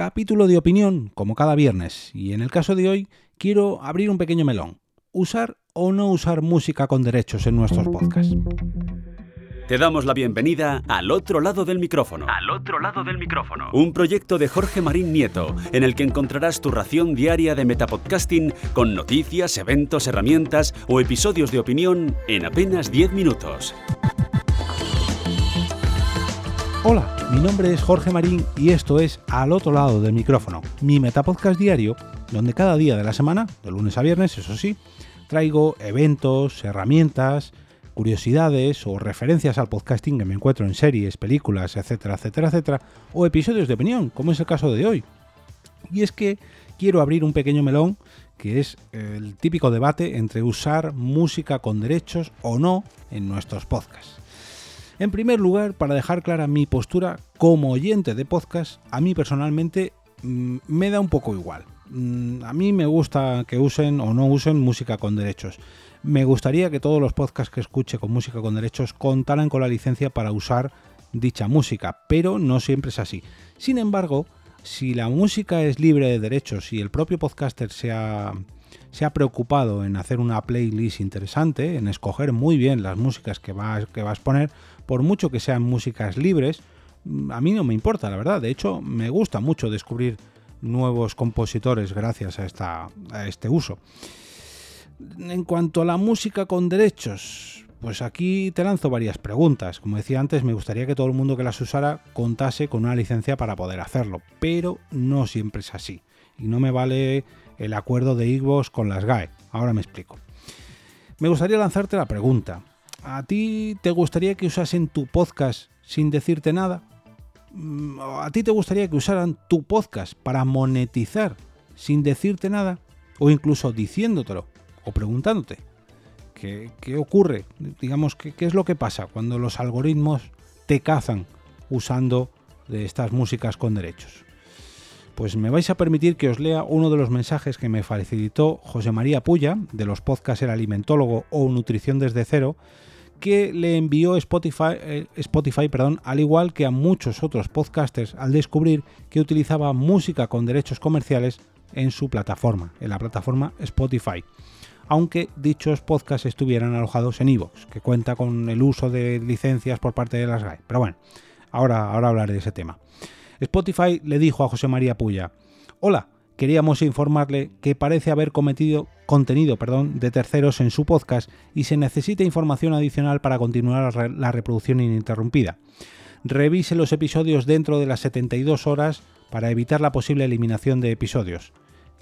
Capítulo de opinión, como cada viernes, y en el caso de hoy quiero abrir un pequeño melón. ¿Usar o no usar música con derechos en nuestros podcasts? Te damos la bienvenida al otro lado del micrófono. Al otro lado del micrófono. Un proyecto de Jorge Marín Nieto, en el que encontrarás tu ración diaria de metapodcasting con noticias, eventos, herramientas o episodios de opinión en apenas 10 minutos. Hola, mi nombre es Jorge Marín y esto es Al otro lado del micrófono, mi metapodcast diario, donde cada día de la semana, de lunes a viernes, eso sí, traigo eventos, herramientas, curiosidades o referencias al podcasting que me encuentro en series, películas, etcétera, etcétera, etcétera, o episodios de opinión, como es el caso de hoy. Y es que quiero abrir un pequeño melón que es el típico debate entre usar música con derechos o no en nuestros podcasts. En primer lugar, para dejar clara mi postura como oyente de podcast, a mí personalmente mm, me da un poco igual. Mm, a mí me gusta que usen o no usen música con derechos. Me gustaría que todos los podcasts que escuche con música con derechos contaran con la licencia para usar dicha música, pero no siempre es así. Sin embargo, si la música es libre de derechos y el propio podcaster se ha, se ha preocupado en hacer una playlist interesante, en escoger muy bien las músicas que vas, que vas a poner, por mucho que sean músicas libres, mm, a mí no me importa, la verdad. De hecho, me gusta mucho descubrir nuevos compositores gracias a, esta, a este uso. En cuanto a la música con derechos, pues aquí te lanzo varias preguntas. Como decía antes, me gustaría que todo el mundo que las usara contase con una licencia para poder hacerlo, pero no siempre es así. Y no me vale el acuerdo de Igos con las GAE. Ahora me explico. Me gustaría lanzarte la pregunta. ¿A ti te gustaría que usasen tu podcast sin decirte nada? Mm, ¿A ti te gustaría que usaran tu podcast para monetizar sin decirte nada? O incluso diciéndotelo o preguntándote. ¿Qué, ocurre? Digamos, ¿qué, ¿qué es lo que pasa cuando los algoritmos te cazan usando estas músicas con derechos? Pues me vais a permitir que os lea uno de los mensajes que me facilitó José María Puya, de los podcasts El Alimentólogo o Nutrición desde cero, que le envió Spotify, eh, Spotify perdón, al igual que a muchos otros podcasters al descubrir que utilizaba música con derechos comerciales en su plataforma, en la plataforma Spotify. Aunque dichos podcasts estuvieran alojados en Evox, que cuenta con el uso de licencias por parte de las GAE. Pero bueno, ahora, ahora hablaré de ese tema. Spotify le dijo a José María Puya, Hola, queríamos informarle que parece haber cometido contenido perdón, de terceros en su podcast y se necesita información adicional para continuar la reproducción ininterrumpida. Revise los episodios dentro de las 72 horas para evitar la posible eliminación de episodios.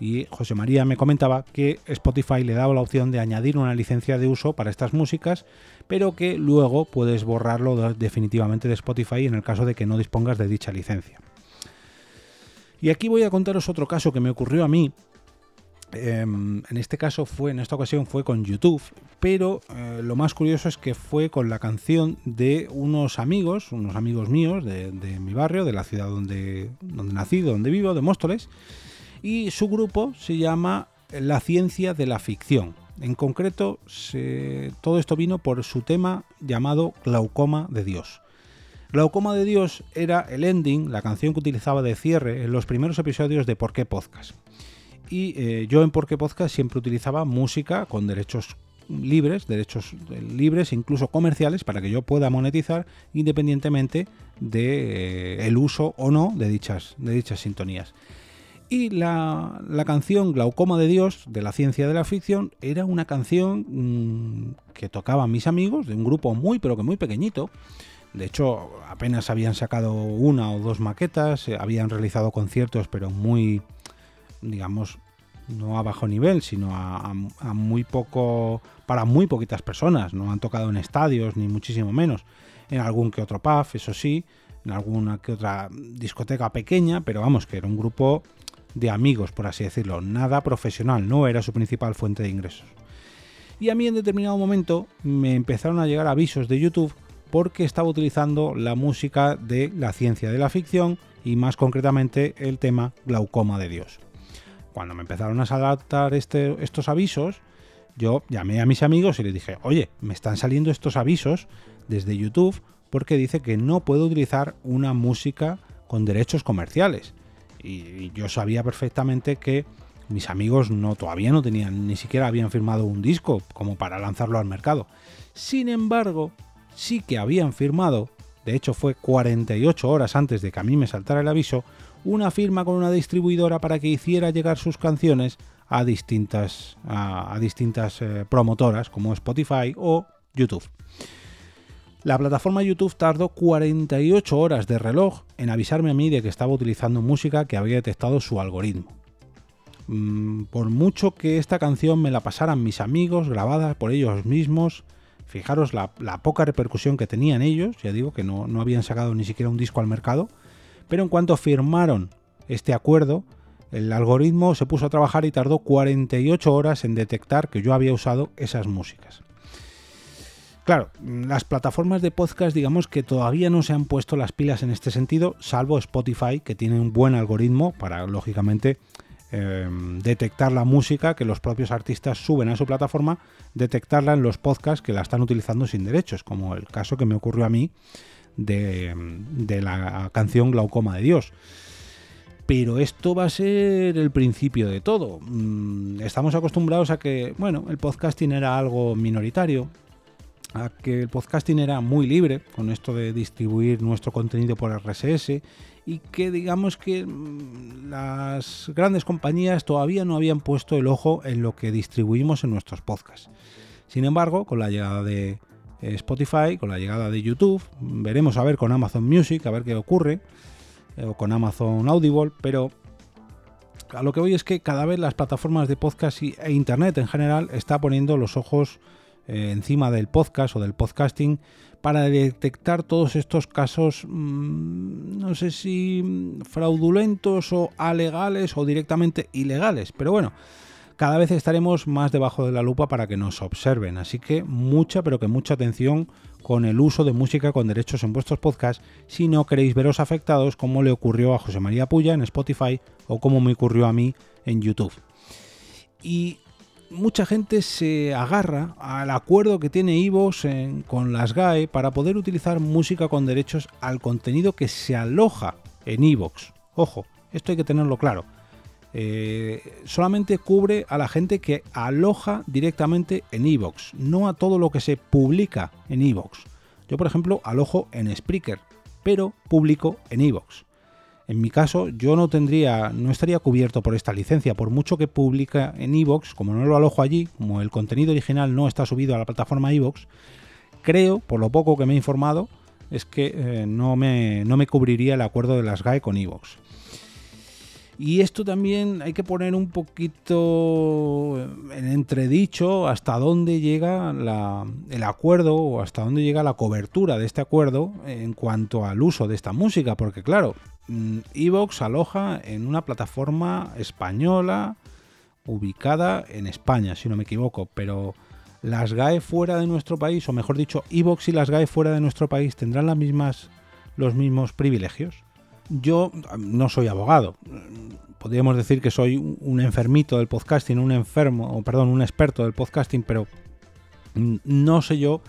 Y José María me comentaba que Spotify le daba la opción de añadir una licencia de uso para estas músicas, pero que luego puedes borrarlo definitivamente de Spotify en el caso de que no dispongas de dicha licencia. Y aquí voy a contaros otro caso que me ocurrió a mí Em, en este caso fue, en esta ocasión fue con YouTube, pero eh, lo más curioso es que fue con la canción de unos amigos, unos amigos míos de, mi barrio, de la ciudad donde, donde nací, donde vivo, de Móstoles, y su grupo se llama La Ciencia de la Ficción. En concreto, todo esto vino por su tema llamado Glaucoma de Dios. Glaucoma de Dios era el ending, la canción que utilizaba de cierre en los primeros episodios de Por qué Podcast y eh, yo en Porque Podcast siempre utilizaba música con derechos libres, derechos libres, incluso comerciales, para que yo pueda monetizar independientemente de eh, uso o no de dichas, de dichas sintonías. Y la, canción Glaucoma de Dios, de la ciencia de la ficción, era una canción mm, que tocaban mis amigos, de un grupo muy, pero que muy pequeñito. De hecho, apenas habían sacado una o dos maquetas, eh, habían realizado conciertos, pero muy, digamos, no a bajo nivel, sino a, muy poco, para muy poquitas personas. No han tocado en estadios, ni muchísimo menos. En algún que otro pub, eso sí, en alguna que otra discoteca pequeña, pero vamos, que era un grupo de amigos, por así decirlo, nada profesional, no era su principal fuente de ingresos. Y a mí en determinado momento me empezaron a llegar avisos de YouTube porque estaba utilizando la música de la ciencia de la ficción y más concretamente el tema Glaucoma de Dios cuando me empezaron a saltar este, estos avisos, yo llamé a mis amigos y les dije, oye, me están saliendo estos avisos desde YouTube porque dice que no puedo utilizar una música con derechos comerciales. Y yo sabía perfectamente que mis amigos no todavía no tenían, ni siquiera habían firmado un disco como para lanzarlo al mercado. Sin embargo, sí que habían firmado, de hecho fue 48 horas antes de que a mí me saltara el aviso, una firma con una distribuidora para que hiciera llegar sus canciones a distintas, a, distintas eh, promotoras como Spotify o YouTube. La plataforma YouTube tardó 48 horas de reloj en avisarme a mí de que estaba utilizando música que había detectado su algoritmo. Mm, por mucho que esta canción me la pasaran mis amigos, grabada por ellos mismos, fijaros la, poca repercusión que tenían ellos, ya digo que no, no habían sacado ni siquiera un disco al mercado, pero en cuanto firmaron este acuerdo, el algoritmo se puso a trabajar y tardó 48 horas en detectar que yo había usado esas músicas. Claro, las plataformas de podcast digamos que todavía no se han puesto las pilas en este sentido, salvo Spotify, que tiene un buen algoritmo para, lógicamente, em, detectar la música que los propios artistas suben a su plataforma, detectarla en los podcasts que la están utilizando sin derechos, como el caso que me ocurrió a mí de, de la canción Glaucoma de Dios pero esto va a ser el principio de todo. Mm, estamos acostumbrados a que, bueno, el podcasting era algo minoritario, a que el podcasting era muy libre con esto de distribuir nuestro contenido por RSS y que digamos que mm, las grandes compañías todavía no habían puesto el ojo en lo que distribuimos en nuestros podcasts. Sin embargo, con la llegada de eh, Spotify, con la llegada de YouTube, veremos a ver con Amazon Music, a ver qué ocurre, eh, o con Amazon Audible, pero a lo que voy es que cada vez las plataformas de podcast e Internet en general está poniendo los ojos eh, encima del podcast o del podcasting para detectar todos estos casos, mm, no sé si fraudulentos o alegales o directamente ilegales, pero bueno, cada vez estaremos más debajo de la lupa para que nos observen, así que mucha, pero que mucha atención con el uso de música con derechos en vuestros podcasts si no queréis veros afectados como le ocurrió a José María Puya en Spotify o como me ocurrió a mí en YouTube. Y mucha gente se agarra al acuerdo que tiene Ivos con las GAE para poder utilizar música con derechos al contenido que se aloja en Evox. Ojo, esto hay que tenerlo claro. Eh, solamente cubre a la gente que aloja directamente en Evox, no a todo lo que se publica en Evox. Yo, por ejemplo, alojo en Spreaker, pero publico en Evox. En mi caso, yo no tendría, no estaría cubierto por esta licencia, por mucho que publica en Evox, como no lo alojo allí, como el contenido original no está subido a la plataforma Evox, creo, por lo poco que me he informado, es que eh, no, me, no me cubriría el acuerdo de las GAE con Evox. Y esto también hay que poner un poquito en entredicho hasta dónde llega el acuerdo o hasta dónde llega la cobertura de este acuerdo en cuanto al uso de esta música, porque claro, mm, Evox aloja en una plataforma española ubicada en España, si no me equivoco, pero las GAE fuera de nuestro país, o mejor dicho, Evox y las GAE fuera de nuestro país tendrán las mismas, los mismos privilegios. Yo no soy abogado. Podríamos decir que soy un enfermito del podcasting, un enfermo, o perdón, un experto del podcasting, pero no sé yo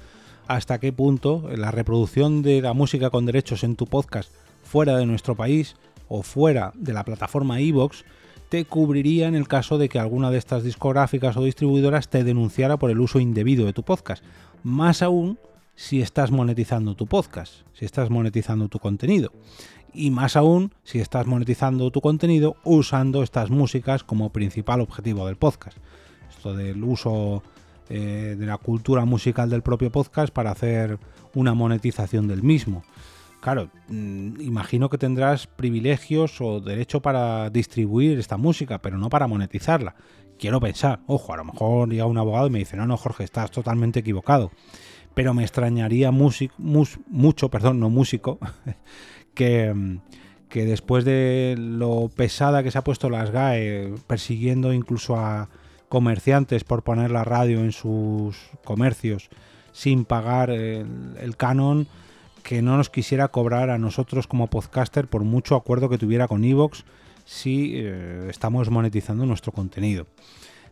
hasta qué punto la reproducción de la música con derechos en tu podcast fuera de nuestro país o fuera de la plataforma iVoox te cubriría en el caso de que alguna de estas discográficas o distribuidoras te denunciara por el uso indebido de tu podcast. Más aún si estás monetizando tu podcast, si estás monetizando tu contenido y más aún si estás monetizando tu contenido usando estas músicas como principal objetivo del podcast. Esto del uso eh, de la cultura musical del propio podcast para hacer una monetización del mismo. Claro, mm, imagino que tendrás privilegios o derecho para distribuir esta música, pero no para monetizarla. Quiero pensar, ojo, a lo mejor llega un abogado y me dice, no, no, Jorge, estás totalmente equivocado. Pero me extrañaría mucho, perdón, no músico, que, después de lo pesada que se ha puesto las GAE persiguiendo incluso a comerciantes por poner la radio en sus comercios sin pagar el, canon, que no nos quisiera cobrar a nosotros como podcaster por mucho acuerdo que tuviera con Evox si eh, estamos monetizando nuestro contenido.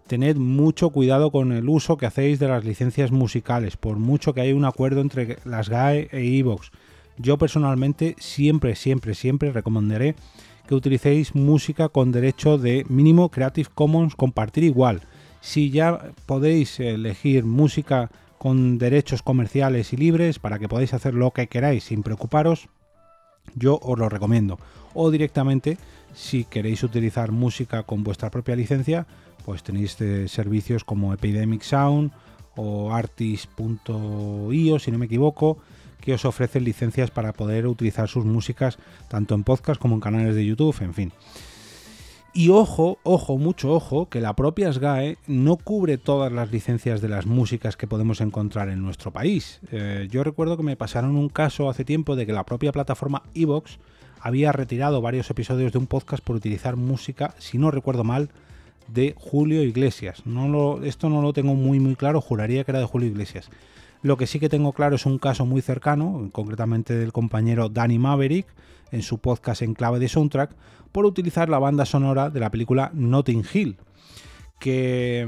Tened mucho cuidado con el uso que hacéis de las licencias musicales, por mucho que haya un acuerdo entre las GAE e Evox yo personalmente siempre, siempre, siempre recomendaré que utilicéis música con derecho de mínimo Creative Commons compartir igual. Si ya podéis elegir música con derechos comerciales y libres para que podáis hacer lo que queráis sin preocuparos, yo os lo recomiendo. O directamente, si queréis utilizar música con vuestra propia licencia, pues tenéis eh, servicios como Epidemic Sound o artist.io, si no me equivoco, que os ofrecen licencias para poder utilizar sus músicas tanto en podcast como en canales de YouTube, en fin. Y ojo, ojo, mucho ojo, que la propia SGAE no cubre todas las licencias de las músicas que podemos encontrar en nuestro país. Eh, yo recuerdo que me pasaron un caso hace tiempo de que la propia plataforma Evox había retirado varios episodios de un podcast por utilizar música, si no recuerdo mal, de Julio Iglesias. Esto no lo tengo muy muy claro, juraría que era de Julio Iglesias. Lo que sí que tengo claro es un caso muy cercano, concretamente del compañero Danny Maverick, en su podcast en clave de soundtrack, por utilizar la banda sonora de la película Notting Hill, que,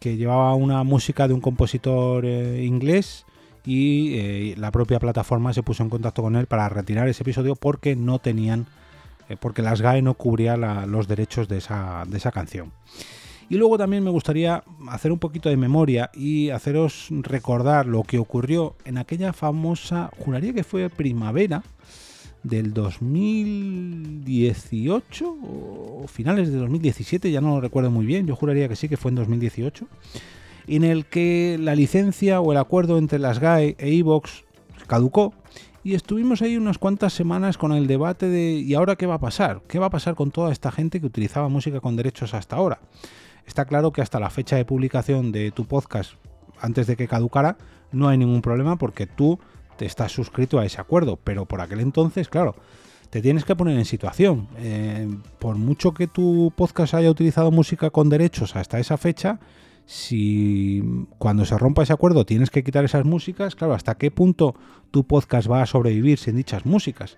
que llevaba una música de un compositor eh, inglés y eh, la propia plataforma se puso en contacto con él para retirar ese episodio porque no tenían, eh, porque las GAE no cubría los derechos de esa, de esa canción. Y luego también me gustaría hacer un poquito de memoria y haceros recordar lo que ocurrió en aquella famosa, juraría que fue primavera, del 2018 o finales de 2017, ya no lo recuerdo muy bien, yo juraría que sí que fue en 2018, en el que la licencia o el acuerdo entre las GAE e Evox caducó y estuvimos ahí unas cuantas semanas con el debate de ¿y ahora qué va a pasar? ¿Qué va a pasar con toda esta gente que utilizaba música con derechos hasta ahora? Está claro que hasta la fecha de publicación de tu podcast, antes de que caducara, no hay ningún problema porque tú te estás suscrito a ese acuerdo, pero por aquel entonces, claro, te tienes que poner en situación. Eh, por mucho que tu podcast haya utilizado música con derechos hasta esa fecha, si cuando se rompa ese acuerdo tienes que quitar esas músicas, claro, ¿hasta qué punto tu podcast va a sobrevivir sin dichas músicas?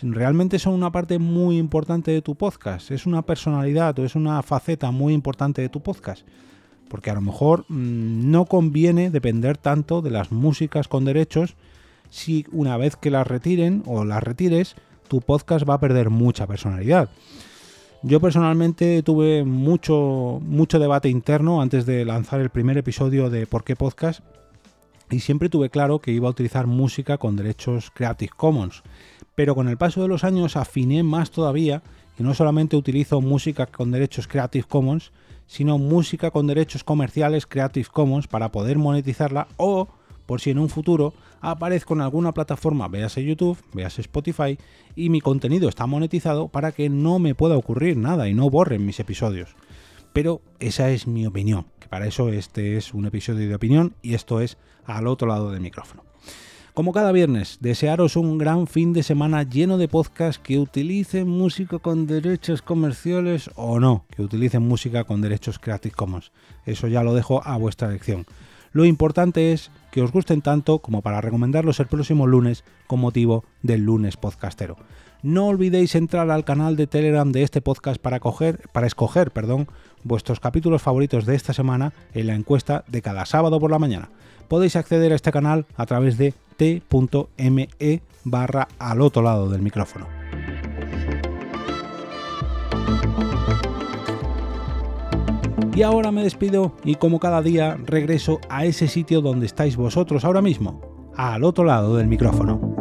Realmente son una parte muy importante de tu podcast, es una personalidad o es una faceta muy importante de tu podcast porque a lo mejor mm, no conviene depender tanto de las músicas con derechos si una vez que las retiren o las retires, tu podcast va a perder mucha personalidad. Yo personalmente tuve mucho, mucho debate interno antes de lanzar el primer episodio de ¿Por qué podcast? Y siempre tuve claro que iba a utilizar música con derechos Creative Commons. Pero con el paso de los años afiné más todavía y no solamente utilizo música con derechos Creative Commons, sino música con derechos comerciales Creative Commons para poder monetizarla o por si en un futuro aparezco en alguna plataforma, véase YouTube, véase Spotify, y mi contenido está monetizado para que no me pueda ocurrir nada y no borren mis episodios. Pero esa es mi opinión, para eso este es un episodio de opinión y esto es al otro lado del micrófono. Como cada viernes, desearos un gran fin de semana lleno de podcasts que utilicen música con derechos comerciales o no, que utilicen música con derechos Creative Commons. Eso ya lo dejo a vuestra elección. Lo importante es que os gusten tanto como para recomendarlos el próximo lunes con motivo del lunes podcastero. No olvidéis entrar al canal de Telegram de este podcast para, para escoger perdón, vuestros capítulos favoritos de esta semana en la encuesta de cada sábado por la mañana. Podéis acceder a este canal a través de t.me barra al otro lado del micrófono. Y ahora me despido y como cada día regreso a ese sitio donde estáis vosotros ahora mismo, al otro lado del micrófono.